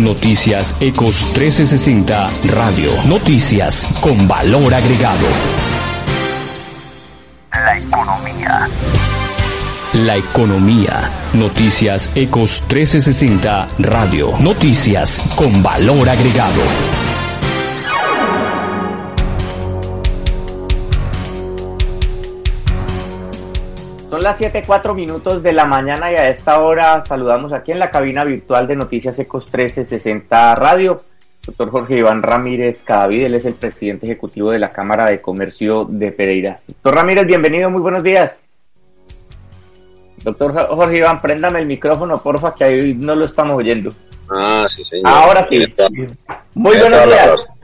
Noticias Ecos 1360 Radio. Noticias con valor agregado. La economía. La economía. Noticias Ecos 1360 Radio. Noticias con valor agregado. Son las 7, 4 minutos de la mañana y a esta hora saludamos aquí en la cabina virtual de Noticias Ecos 1360 Radio. Doctor Jorge Iván Ramírez Cadavid, él es el presidente ejecutivo de la Cámara de Comercio de Pereira. Doctor Ramírez, bienvenido, muy buenos días. Doctor Jorge Iván, préndame el micrófono, porfa, que ahí no lo estamos oyendo. Ah, sí, señor. Ahora sí. Muy buenos días.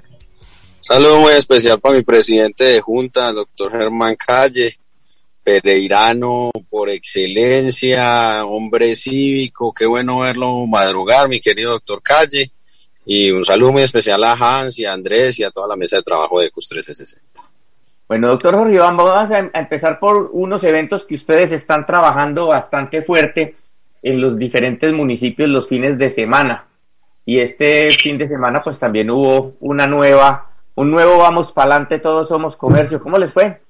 Saludo muy especial para mi presidente de Junta, doctor Germán Calle pereirano por excelencia, hombre cívico, qué bueno verlo madrugar, mi querido doctor Calle, y un saludo muy especial a Hans y a Andrés y a toda la mesa de trabajo de CUS 1360. Bueno, doctor Jorge Iván, vamos a empezar por unos eventos que ustedes están trabajando bastante fuerte en los diferentes municipios los fines de semana. Y este fin de semana pues también hubo una nueva, un nuevo Vamos para adelante, todos somos comercio. ¿Cómo les fue?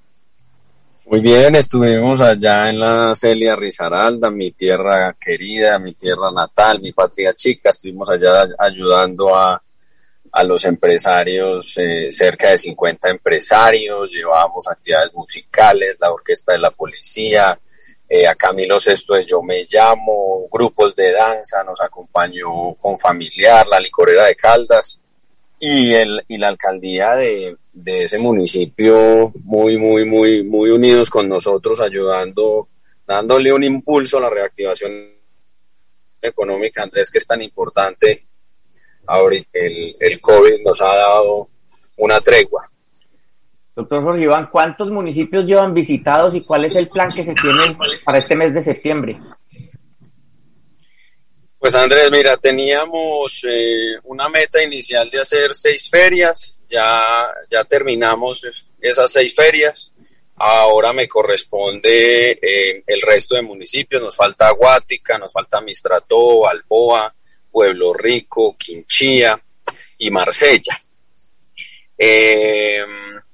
Muy bien, estuvimos allá en la Celia Rizaralda, mi tierra querida, mi tierra natal, mi patria chica. Estuvimos allá ayudando a, a los empresarios, eh, cerca de 50 empresarios. Llevábamos actividades musicales, la orquesta de la policía, eh, a Camilo Sesto de Yo Me Llamo, grupos de danza, nos acompañó con familiar, la licorera de Caldas y, el, y la alcaldía de, de ese municipio muy, muy, muy, muy unidos con nosotros, ayudando, dándole un impulso a la reactivación económica, Andrés, que es tan importante. Ahorita el, el COVID nos ha dado una tregua. Doctor Jorge Iván, ¿cuántos municipios llevan visitados y cuál es el plan que se tiene para este mes de septiembre? Pues Andrés, mira, teníamos eh, una meta inicial de hacer seis ferias, ya, ya terminamos esas seis ferias, ahora me corresponde eh, el resto de municipios, nos falta Guática, nos falta Mistrató, Alboa, Pueblo Rico, Quinchía y Marsella. Eh,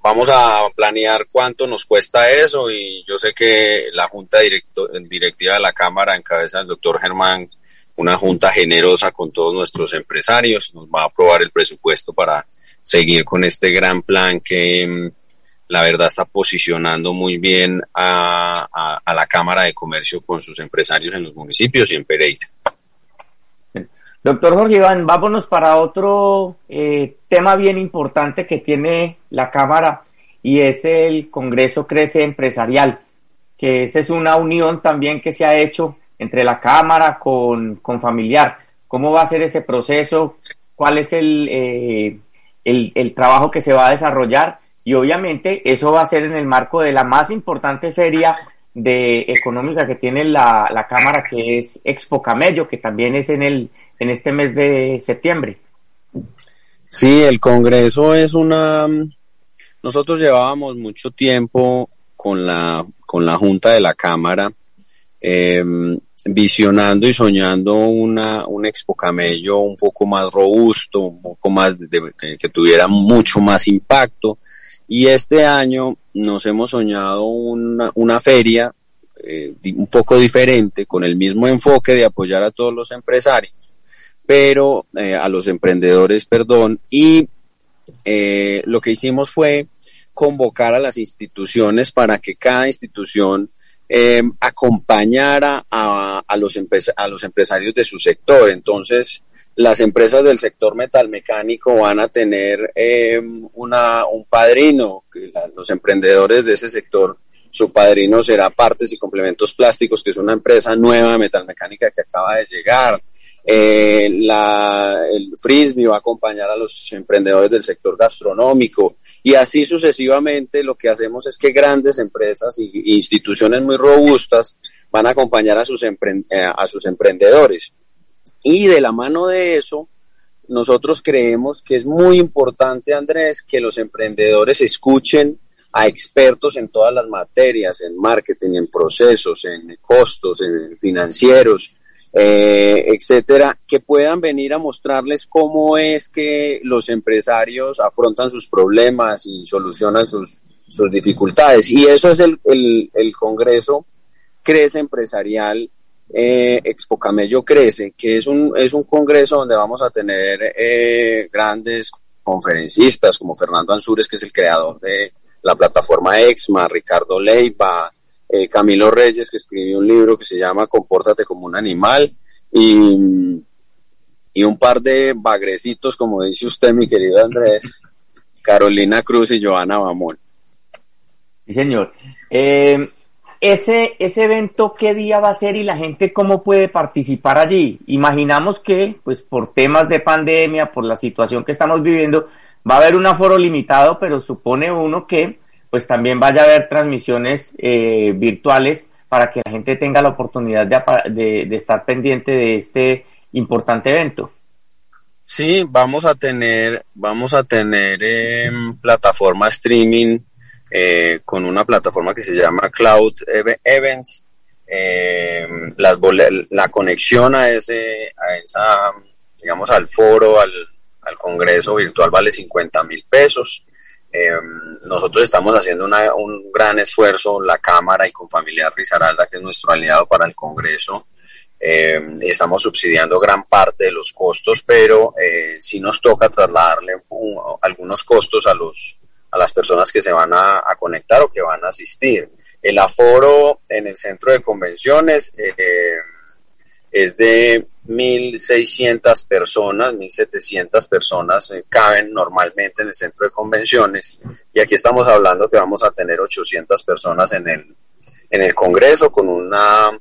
vamos a planear cuánto nos cuesta eso y yo sé que la Junta Directiva de la Cámara en cabeza del doctor Germán una junta generosa con todos nuestros empresarios. Nos va a aprobar el presupuesto para seguir con este gran plan que mm, la verdad está posicionando muy bien a, la Cámara de Comercio con sus empresarios en los municipios y en Pereira. Doctor Jorge Iván, vámonos para otro eh, tema bien importante que tiene la Cámara y es el Congreso Crece Empresarial, que esa es una unión también que se ha hecho entre la Cámara con, familiar. ¿Cómo va a ser ese proceso? ¿Cuál es eh, el, el, trabajo que se va a desarrollar? Y obviamente eso va a ser en el marco de la más importante feria de económica que tiene la, la Cámara, que es Expo Camello, que también es en, el, en este mes de septiembre. Sí, el Congreso es una... Nosotros llevábamos mucho tiempo con la, con la Junta de la Cámara eh, visionando y soñando una, un Expo Camello un poco más robusto, un poco más que, tuviera mucho más impacto. Y este año nos hemos soñado una, una feria eh, un poco diferente, con el mismo enfoque de apoyar a todos los empresarios, pero eh, a los emprendedores, perdón, y eh, lo que hicimos fue convocar a las instituciones para que cada institución eh, acompañar a, a, los a los empresarios de su sector. Entonces, las empresas del sector metalmecánico van a tener em, una, un padrino, que los emprendedores de ese sector, su padrino será Partes y Complementos Plásticos, que es una empresa nueva de metalmecánica que acaba de llegar. Eh, la, el Frisbee va a acompañar a los emprendedores del sector gastronómico y así sucesivamente lo que hacemos es que grandes empresas e instituciones muy robustas van a acompañar a sus, eh, a sus emprendedores. Y de la mano de eso, nosotros creemos que es muy importante, Andrés, que los emprendedores escuchen a expertos en todas las materias, en marketing, en procesos, en costos, en financieros, eh, etcétera, que puedan venir a mostrarles cómo es que los empresarios afrontan sus problemas y solucionan sus, sus dificultades. Y eso es el, el, el Congreso Crece Empresarial eh, Expo Camello Crece, que es un, es un congreso donde vamos a tener eh, grandes conferencistas como Fernando Ansures, que es el creador de la plataforma Exma, Ricardo Leiva, eh, Camilo Reyes, que escribió un libro que se llama Compórtate como un animal, y, y un par de bagrecitos, como dice usted, mi querido Andrés, Carolina Cruz y Joana Bamón. Sí, señor. Eh, ese, ese evento, ¿qué día va a ser y la gente cómo puede participar allí? Imaginamos que, pues por temas de pandemia, por la situación que estamos viviendo, va a haber un aforo limitado, pero supone uno que pues también vaya a haber transmisiones eh, virtuales para que la gente tenga la oportunidad de, de, estar pendiente de este importante evento. Sí, vamos a tener, vamos a tener eh, plataforma streaming eh, con una plataforma que se llama Cloud Events. Eh, la, conexión a ese, a esa, digamos, al foro, al, al congreso virtual vale 50 mil pesos. Eh, nosotros estamos haciendo un gran esfuerzo, la Cámara y con Familiar Rizaralda, que es nuestro aliado para el Congreso. Estamos subsidiando gran parte de los costos, pero sí nos toca trasladarle algunos costos a, los, a las personas que se van a, conectar o que van a asistir. El aforo en el centro de convenciones eh, es de 1.600 personas, 1.700 personas eh, caben normalmente en el centro de convenciones y aquí estamos hablando que vamos a tener 800 personas en el, en el Congreso con una,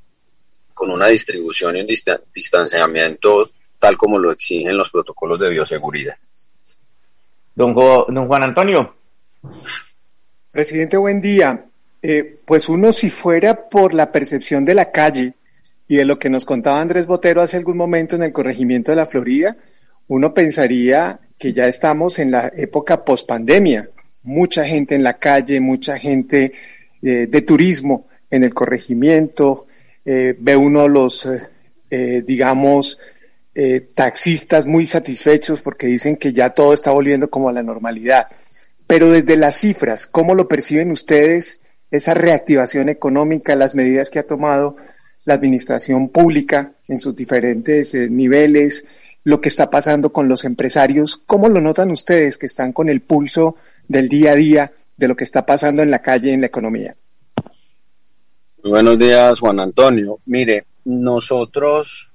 con una distribución y un distanciamiento tal como lo exigen los protocolos de bioseguridad. Don, don Juan Antonio. Presidente, buen día. Eh, pues uno si fuera por la percepción de la calle, y de lo que nos contaba Andrés Botero hace algún momento en el corregimiento de la Florida, uno pensaría que ya estamos en la época pospandemia. Mucha gente en la calle, mucha gente eh, de turismo en el corregimiento, eh, ve uno los, eh, digamos, taxistas muy satisfechos porque dicen que ya todo está volviendo como a la normalidad. Pero desde las cifras, ¿cómo lo perciben ustedes esa reactivación económica, las medidas que ha tomado la administración pública en sus diferentes eh, niveles, lo que está pasando con los empresarios. ¿Cómo lo notan ustedes que están con el pulso del día a día de lo que está pasando en la calle, en la economía? buenos días, Juan Antonio. Mire, nosotros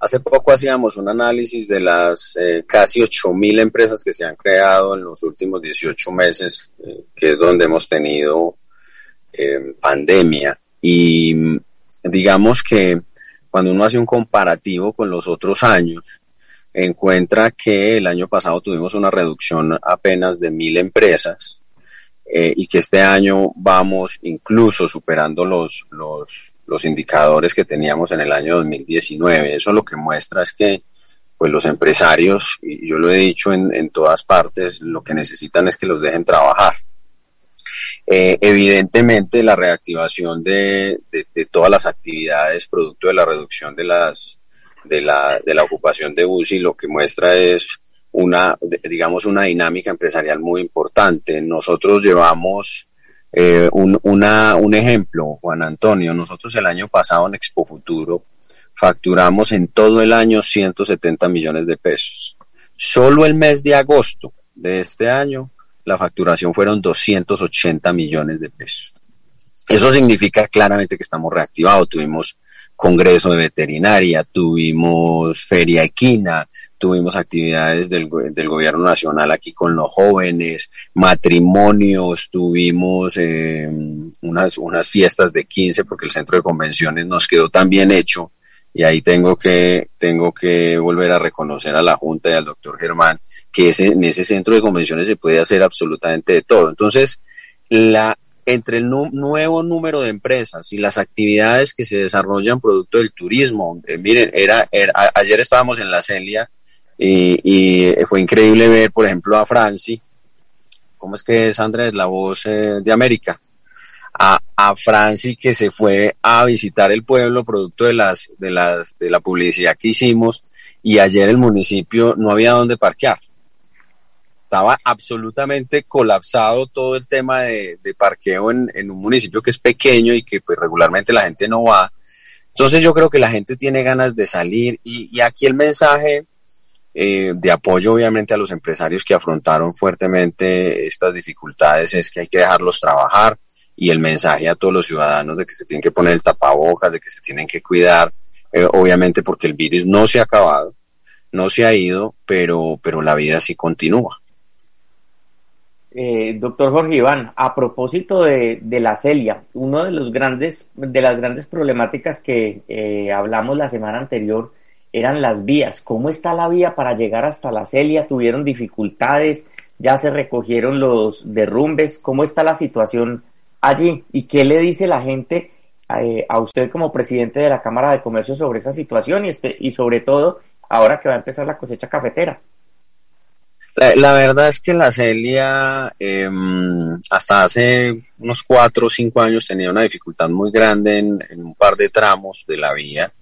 hace poco hacíamos un análisis de las eh, casi 8.000 empresas que se han creado en los últimos 18 meses, eh, que es donde hemos tenido pandemia. Y digamos que cuando uno hace un comparativo con los otros años, encuentra que el año pasado tuvimos una reducción apenas de mil empresas eh, y que este año vamos incluso superando los, los, los indicadores que teníamos en el año 2019. Eso lo que muestra es que pues los empresarios, y yo lo he dicho en, en todas partes, lo que necesitan es que los dejen trabajar. Eh, evidentemente, la reactivación de, de, todas las actividades producto de la reducción de, las, de, la, de la ocupación de UCI lo que muestra es una, digamos, una dinámica empresarial muy importante. Nosotros llevamos eh, un, una, un ejemplo, Juan Antonio. Nosotros el año pasado en Expo Futuro facturamos en todo el año 170 millones de pesos. Solo el mes de agosto de este año la facturación fueron 280 millones de pesos. Eso significa claramente que estamos reactivados. Tuvimos congreso de veterinaria, tuvimos feria equina, tuvimos actividades del, del gobierno nacional aquí con los jóvenes, matrimonios, tuvimos eh, unas, unas fiestas de 15 porque el centro de convenciones nos quedó tan bien hecho y ahí tengo que, tengo que volver a reconocer a la Junta y al doctor Germán que ese, en ese centro de convenciones se puede hacer absolutamente de todo. Entonces, la, entre el nuevo número de empresas y las actividades que se desarrollan producto del turismo, eh, miren, era, ayer estábamos en la Celia y, y, fue increíble ver, por ejemplo, a Franci, ¿cómo es que es Andrés, la voz eh, de América? a, a Franci que se fue a visitar el pueblo producto de las, de las, de la publicidad que hicimos y ayer el municipio no había dónde parquear. Estaba absolutamente colapsado todo el tema de, parqueo en, en, un municipio que es pequeño y que pues regularmente la gente no va. Entonces yo creo que la gente tiene ganas de salir y, y aquí el mensaje eh, de apoyo obviamente a los empresarios que afrontaron fuertemente estas dificultades es que hay que dejarlos trabajar y el mensaje a todos los ciudadanos de que se tienen que poner el tapabocas, de que se tienen que cuidar, eh, obviamente porque el virus no se ha acabado, no se ha ido, pero, pero la vida sí continúa. Eh, doctor Jorge Iván, a propósito de, de, la celia, una de los grandes, de las grandes problemáticas que eh, hablamos la semana anterior eran las vías. ¿Cómo está la vía para llegar hasta la celia? ¿Tuvieron dificultades? ¿Ya se recogieron los derrumbes? ¿Cómo está la situación allí? ¿Y qué le dice la gente eh, a usted como presidente de la Cámara de Comercio sobre esa situación y, y sobre todo ahora que va a empezar la cosecha cafetera? La, verdad es que la Celia em, hasta hace unos cuatro o cinco años tenía una dificultad muy grande en, un par de tramos de la vía,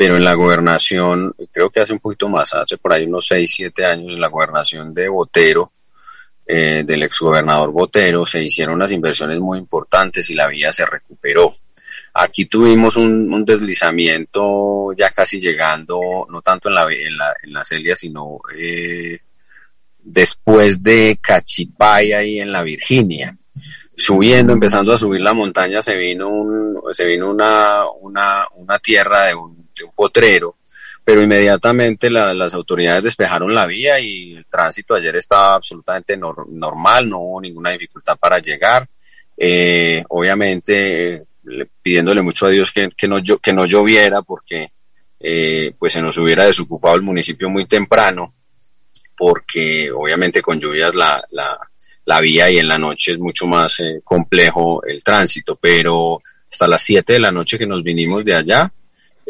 pero en la gobernación, creo que hace un poquito más, hace por ahí unos seis, siete años, en la gobernación de Botero, eh, del exgobernador Botero, se hicieron unas inversiones muy importantes y la vía se recuperó. Aquí tuvimos un, deslizamiento ya casi llegando, no tanto en la, en la, en la Celia, sino... Eh, después de Cachipaya y en la Virginia. Subiendo, empezando a subir la montaña, se vino, un, se vino una, una, una tierra de un, potrero, pero inmediatamente las autoridades despejaron la vía y el tránsito ayer estaba absolutamente normal, no hubo ninguna dificultad para llegar. Eh, obviamente, pidiéndole mucho a Dios que, que, no, que no lloviera porque eh, pues se nos hubiera desocupado el municipio muy temprano porque obviamente con lluvias la, la, la vía y en la noche es mucho más eh, complejo el tránsito, pero hasta las 7 de la noche que nos vinimos de allá,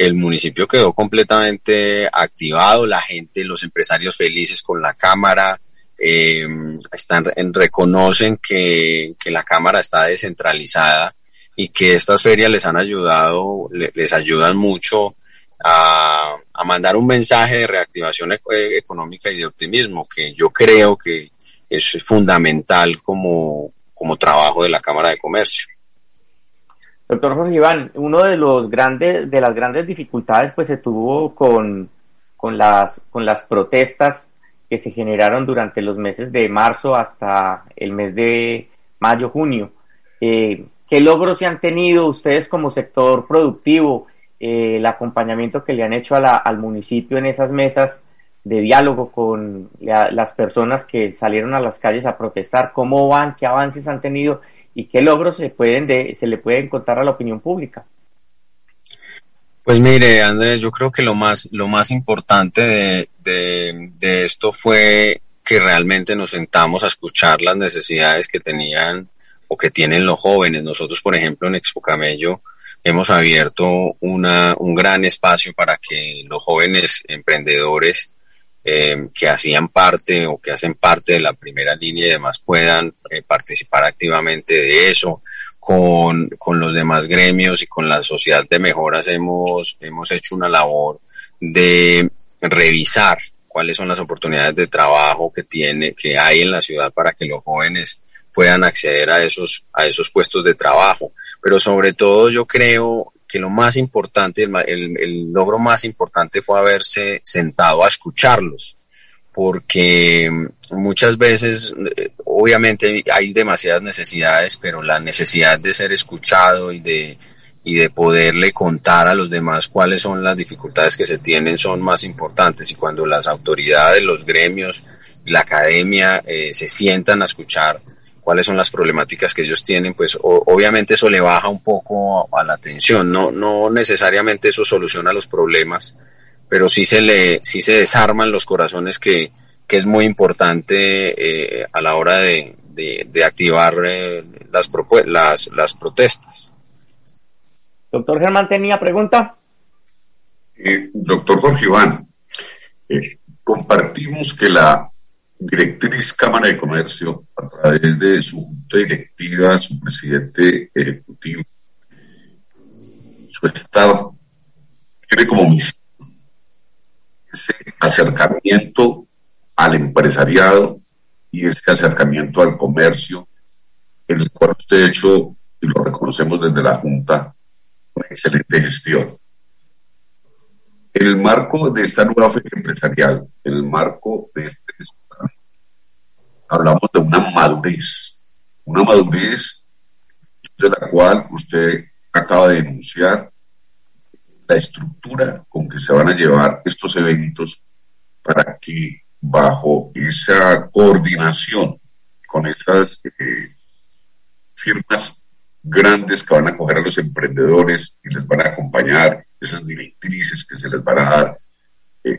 el municipio quedó completamente activado, la gente, los empresarios felices con la cámara, eh, están, reconocen que, que, la cámara está descentralizada y que estas ferias les han ayudado, les ayudan mucho a, mandar un mensaje de reactivación económica y de optimismo, que yo creo que es fundamental como, como trabajo de la Cámara de Comercio. Doctor Jorge Iván, uno de los grandes, de las grandes dificultades pues se tuvo con, con las, con las protestas que se generaron durante los meses de marzo hasta el mes de mayo, junio. Eh, ¿Qué logros se han tenido ustedes como sector productivo? Eh, el acompañamiento que le han hecho al municipio en esas mesas de diálogo con las personas que salieron a las calles a protestar, cómo van, qué avances han tenido y qué logros se, pueden se le pueden contar a la opinión pública. Pues mire, Andrés, yo creo que lo más, lo más importante de, de, de esto fue que realmente nos sentamos a escuchar las necesidades que tenían o que tienen los jóvenes. Nosotros, por ejemplo, en Expo Camello, hemos abierto una, un gran espacio para que los jóvenes emprendedores eh, que hacían parte o que hacen parte de la primera línea y demás puedan eh, participar activamente de eso. Con, con los demás gremios y con la sociedad de mejoras hemos, hemos hecho una labor de revisar cuáles son las oportunidades de trabajo que tiene, que hay en la ciudad para que los jóvenes puedan acceder a esos, a esos puestos de trabajo pero sobre todo yo creo que lo más importante, el, el, logro más importante fue haberse sentado a escucharlos, porque muchas veces, eh, obviamente hay demasiadas necesidades, pero la necesidad de ser escuchado y de, y de poderle contar a los demás cuáles son las dificultades que se tienen son más importantes. Y cuando las autoridades, los gremios, la academia eh, se sientan a escuchar, cuáles son las problemáticas que ellos tienen, pues obviamente eso le baja un poco a, la atención. No, no necesariamente eso soluciona los problemas, pero sí se le, sí se desarman los corazones que, que es muy importante eh, a la hora de, de, activar eh, las, las, las protestas. Doctor Germán, ¿tenía pregunta? Eh, doctor Jorge Iván, compartimos que la directriz Cámara de Comercio, a través de su junta directiva, su presidente ejecutivo, su estado, tiene como misión ese acercamiento al empresariado y ese acercamiento al comercio, en el cual usted ha hecho, y lo reconocemos desde la Junta, una excelente gestión. En el marco de esta nueva feria empresarial, en el marco de este hablamos de una madurez, una madurez de la cual usted acaba de denunciar la estructura con que se van a llevar estos eventos para que bajo esa coordinación con esas eh, firmas grandes que van a coger a los emprendedores y les van a acompañar, esas directrices que se les van a dar, eh,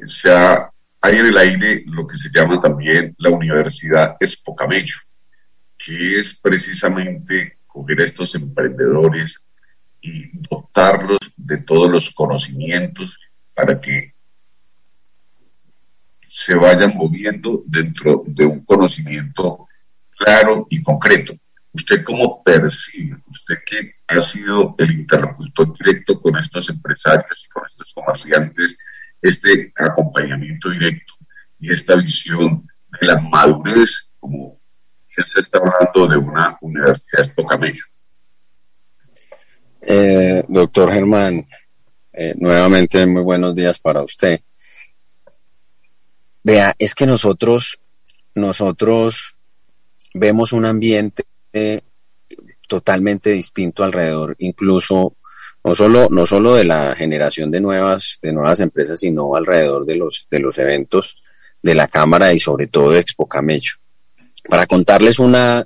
hay en el aire lo que se llama también la Universidad Espocamello, que es precisamente coger a estos emprendedores y dotarlos de todos los conocimientos para que se vayan moviendo dentro de un conocimiento claro y concreto. ¿Usted cómo percibe, usted que ha sido el interlocutor directo con estos empresarios con estos comerciantes, este acompañamiento directo y esta visión de la madurez, como se está hablando de una universidad estocamello? Eh, doctor Germán, eh, nuevamente muy buenos días para usted. Vea, es que nosotros, nosotros vemos un ambiente totalmente distinto alrededor, incluso no solo, no solo de la generación de nuevas, de nuevas empresas, sino alrededor de los, de los eventos de la Cámara y sobre todo Expo Camello. Para contarles una,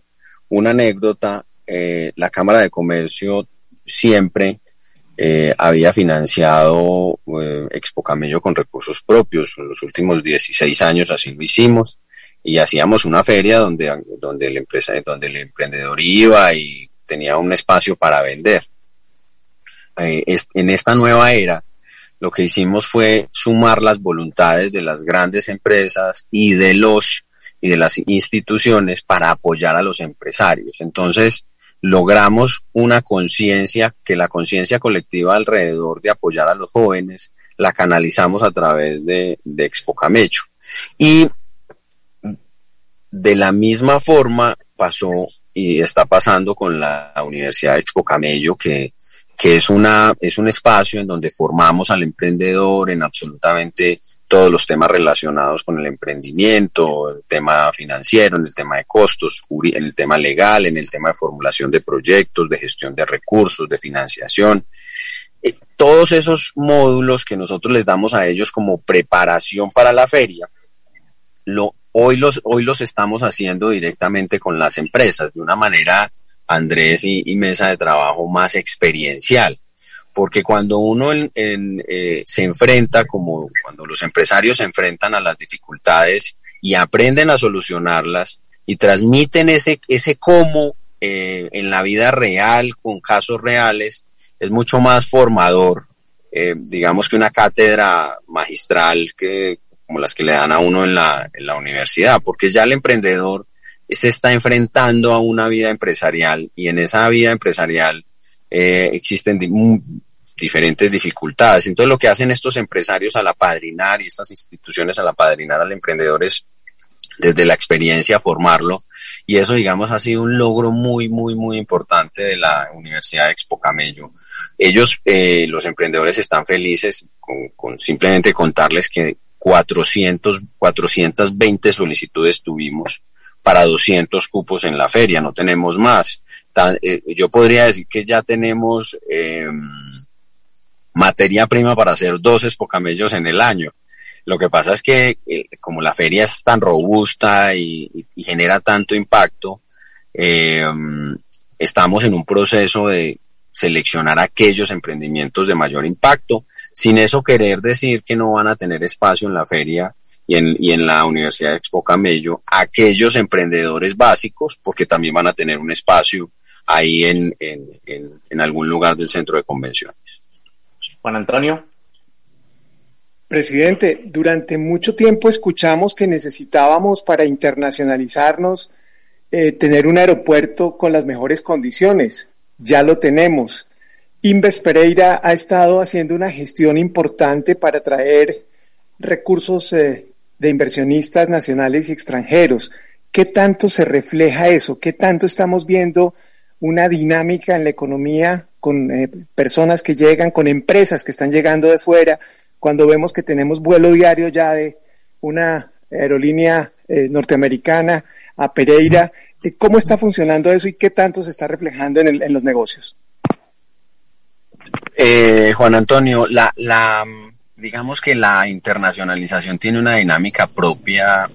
una anécdota, eh, la Cámara de Comercio siempre eh, había financiado eh, Expo Camello con recursos propios. En los últimos 16 años así lo hicimos y hacíamos una feria donde, donde, el, empresa, donde el emprendedor iba y tenía un espacio para vender. Eh, en esta nueva era, lo que hicimos fue sumar las voluntades de las grandes empresas y de los y de las instituciones para apoyar a los empresarios. Entonces, logramos una conciencia, que la conciencia colectiva alrededor de apoyar a los jóvenes la canalizamos a través de, Expo Camecho. Y de la misma forma pasó y está pasando con la Universidad Expo Camello, que, que es, una, es un espacio en donde formamos al emprendedor en absolutamente todos los temas relacionados con el emprendimiento, el tema financiero, en el tema de costos, en el tema legal, en el tema de formulación de proyectos, de gestión de recursos, de financiación. Eh, todos esos módulos que nosotros les damos a ellos como preparación para la feria, lo, hoy, los, hoy los estamos haciendo directamente con las empresas de una manera, Andrés y mesa de trabajo más experiencial. Porque cuando uno eh, se enfrenta, como cuando los empresarios se enfrentan a las dificultades y aprenden a solucionarlas y transmiten ese, ese cómo eh, en la vida real, con casos reales, es mucho más formador, eh, digamos que una cátedra magistral que como las que le dan a uno en la, en la universidad, porque ya el emprendedor se está enfrentando a una vida empresarial y en esa vida empresarial eh, existen diferentes dificultades. Entonces lo que hacen estos empresarios al apadrinar y estas instituciones al apadrinar al emprendedor es desde la experiencia formarlo y eso digamos ha sido un logro muy muy muy importante de la Universidad Expo Camello. Ellos, eh, los emprendedores están felices con, con, simplemente contarles que 400, 420 solicitudes tuvimos para 200 cupos en la feria, no tenemos más. Eh, yo podría decir que ya tenemos eh, materia prima para hacer dos espocamellos en el año. Lo que pasa es que eh, como la feria es tan robusta y, genera tanto impacto, eh, estamos en un proceso de seleccionar aquellos emprendimientos de mayor impacto, sin eso querer decir que no van a tener espacio en la feria y en, y en la Universidad de Expo Camello aquellos emprendedores básicos, porque también van a tener un espacio ahí en, en, en algún lugar del centro de convenciones. Juan Antonio. Presidente, durante mucho tiempo escuchamos que necesitábamos para internacionalizarnos eh, tener un aeropuerto con las mejores condiciones. Ya lo tenemos. Inves Pereira ha estado haciendo una gestión importante para traer recursos eh, de inversionistas nacionales y extranjeros. ¿Qué tanto se refleja eso? ¿Qué tanto estamos viendo una dinámica en la economía con eh, personas que llegan, con empresas que están llegando de fuera, cuando vemos que tenemos vuelo diario ya de una aerolínea eh, norteamericana a Pereira. Eh, ¿Cómo está funcionando eso y qué tanto se está reflejando en, los negocios? Juan Antonio, la, la, digamos que la internacionalización tiene una dinámica propia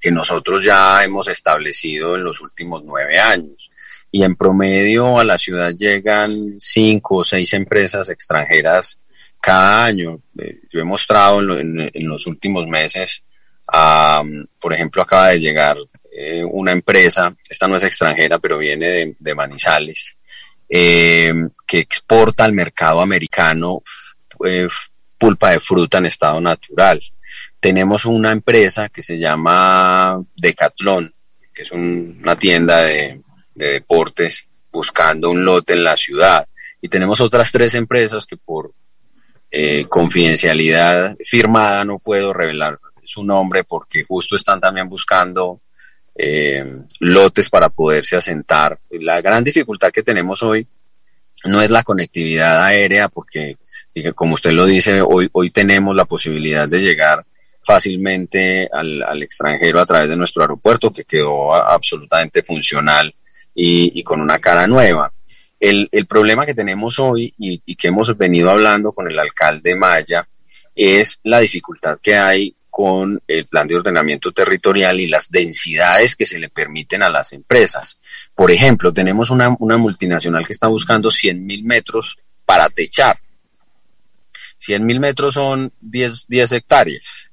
que nosotros ya hemos establecido en los últimos nueve años y en promedio a la ciudad llegan cinco o seis empresas extranjeras cada año. Eh, yo he mostrado en, los últimos meses, por ejemplo, acaba de llegar eh, una empresa, esta no es extranjera, pero viene de, Manizales, eh, que exporta al mercado americano pulpa de fruta en estado natural. Tenemos una empresa que se llama Decathlon, que es una tienda de, de deportes buscando un lote en la ciudad. Y tenemos otras tres empresas que por eh, confidencialidad firmada no puedo revelar su nombre porque justo están también buscando eh, lotes para poderse asentar. La gran dificultad que tenemos hoy no es la conectividad aérea porque, como usted lo dice, hoy, hoy tenemos la posibilidad de llegar fácilmente al, al extranjero a través de nuestro aeropuerto que quedó absolutamente funcional y, con una cara nueva. El, el, problema que tenemos hoy y, que hemos venido hablando con el alcalde Maya es la dificultad que hay con el plan de ordenamiento territorial y las densidades que se le permiten a las empresas. Por ejemplo, tenemos una, una multinacional que está buscando 100 mil metros para techar. 100 mil metros son 10, 10 hectáreas.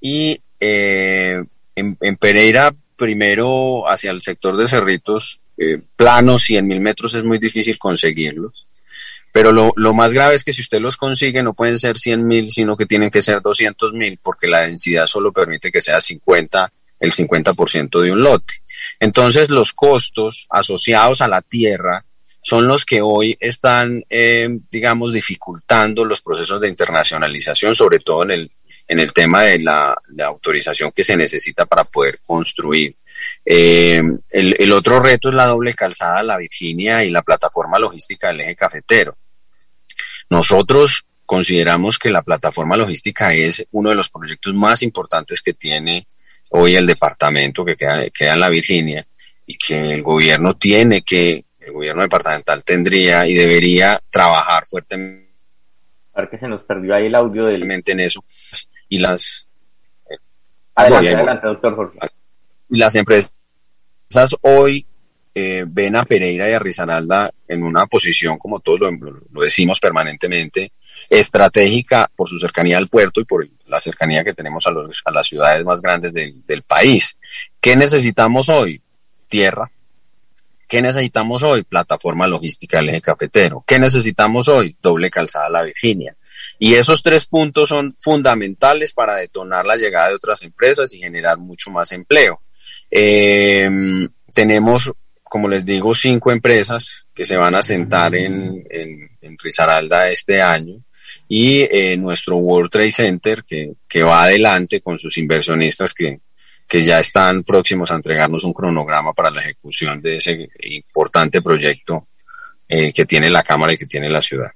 Y eh, en, en Pereira, primero hacia el sector de Cerritos, eh, planos, 100 mil metros es muy difícil conseguirlos. Pero lo, lo, más grave es que si usted los consigue no pueden ser 100 mil, sino que tienen que ser 200 mil porque la densidad solo permite que sea 50, el 50% de un lote. Entonces los costos asociados a la tierra son los que hoy están, eh, digamos, dificultando los procesos de internacionalización, sobre todo en el, en el tema de la, la autorización que se necesita para poder construir. Eh, el, otro reto es la doble calzada La Virginia y la plataforma logística del eje cafetero. Nosotros consideramos que la plataforma logística es uno de los proyectos más importantes que tiene hoy el departamento que queda, queda en La Virginia y que el gobierno tiene que, el gobierno departamental tendría y debería trabajar fuertemente. ver que se nos perdió ahí el audio del... En eso. Y las... Adelante, adelante, doctor Jorge y las empresas hoy eh, ven a Pereira y a Risaralda en una posición, como todos lo, decimos permanentemente, estratégica por su cercanía al puerto y por la cercanía que tenemos a, los, a las ciudades más grandes del, del país. ¿Qué necesitamos hoy? Tierra. ¿Qué necesitamos hoy? Plataforma logística del eje cafetero. ¿Qué necesitamos hoy? Doble calzada La Virginia. Y esos tres puntos son fundamentales para detonar la llegada de otras empresas y generar mucho más empleo. Eh, tenemos, como les digo, cinco empresas que se van a sentar en, en, Risaralda este año y eh, nuestro World Trade Center que, que va adelante con sus inversionistas que, que ya están próximos a entregarnos un cronograma para la ejecución de ese importante proyecto eh, que tiene la Cámara y que tiene la ciudad.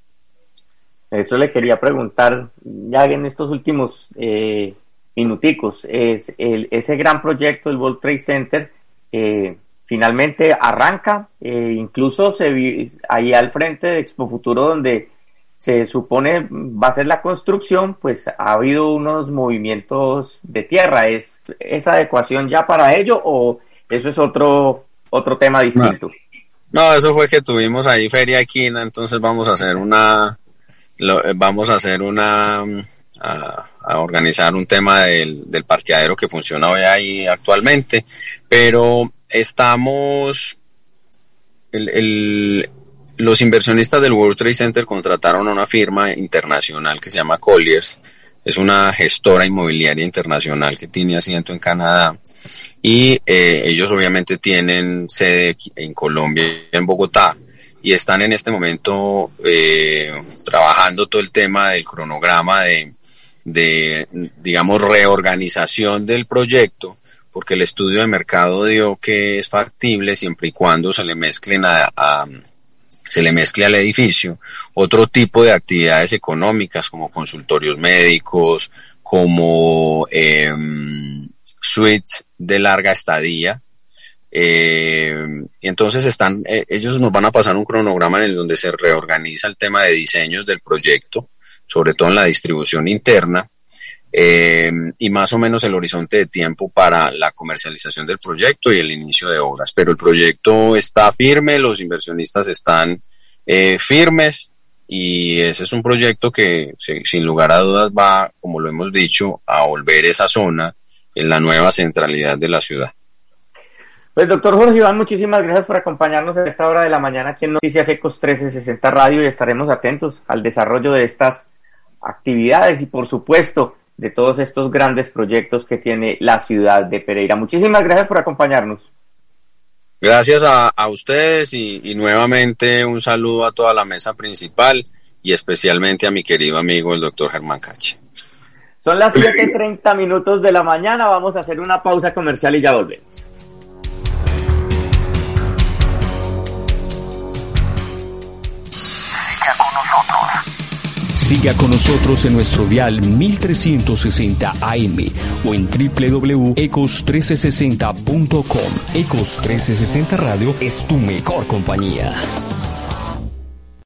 Eso le quería preguntar, ya en estos últimos eh, minuticos. Es el, ese gran proyecto del World Trade Center eh, finalmente arranca, eh, incluso se ahí al frente de Expo Futuro donde se supone va a ser la construcción, pues ha habido unos movimientos de tierra. ¿Es esa adecuación ya para ello o eso es otro, otro tema distinto? No, eso fue que tuvimos ahí Feria Equina, entonces vamos a hacer una, vamos a hacer una, a, organizar un tema del, del, parqueadero que funciona hoy ahí actualmente, pero estamos, el, el, los inversionistas del World Trade Center contrataron a una firma internacional que se llama Colliers, es una gestora inmobiliaria internacional que tiene asiento en Canadá. Y eh, ellos obviamente tienen sede en Colombia, en Bogotá, y están en este momento eh, trabajando todo el tema del cronograma de, de, digamos, reorganización del proyecto, porque el estudio de mercado dio que es factible siempre y cuando se le mezclen a se le mezcle al edificio otro tipo de actividades económicas como consultorios médicos, como em, suites de larga estadía. Eh, y entonces están, eh, ellos nos van a pasar un cronograma en el donde se reorganiza el tema de diseños del proyecto, sobre todo en la distribución interna, eh, y más o menos el horizonte de tiempo para la comercialización del proyecto y el inicio de obras. Pero el proyecto está firme, los inversionistas están eh, firmes y ese es un proyecto que sin lugar a dudas va, como lo hemos dicho, a volver esa zona en la nueva centralidad de la ciudad. Pues doctor Jorge Iván, muchísimas gracias por acompañarnos a esta hora de la mañana aquí en Noticias Ecos 1360 Radio y estaremos atentos al desarrollo de estas actividades y por supuesto de todos estos grandes proyectos que tiene la ciudad de Pereira. Muchísimas gracias por acompañarnos. Gracias a, ustedes y, nuevamente un saludo a toda la mesa principal y especialmente a mi querido amigo el doctor Germán Cache. Son las 7.30 minutos de la mañana, vamos a hacer una pausa comercial y ya volvemos. Siga con nosotros en nuestro dial 1360 AM o en www.ecos1360.com. Ecos 1360 Radio es tu mejor compañía.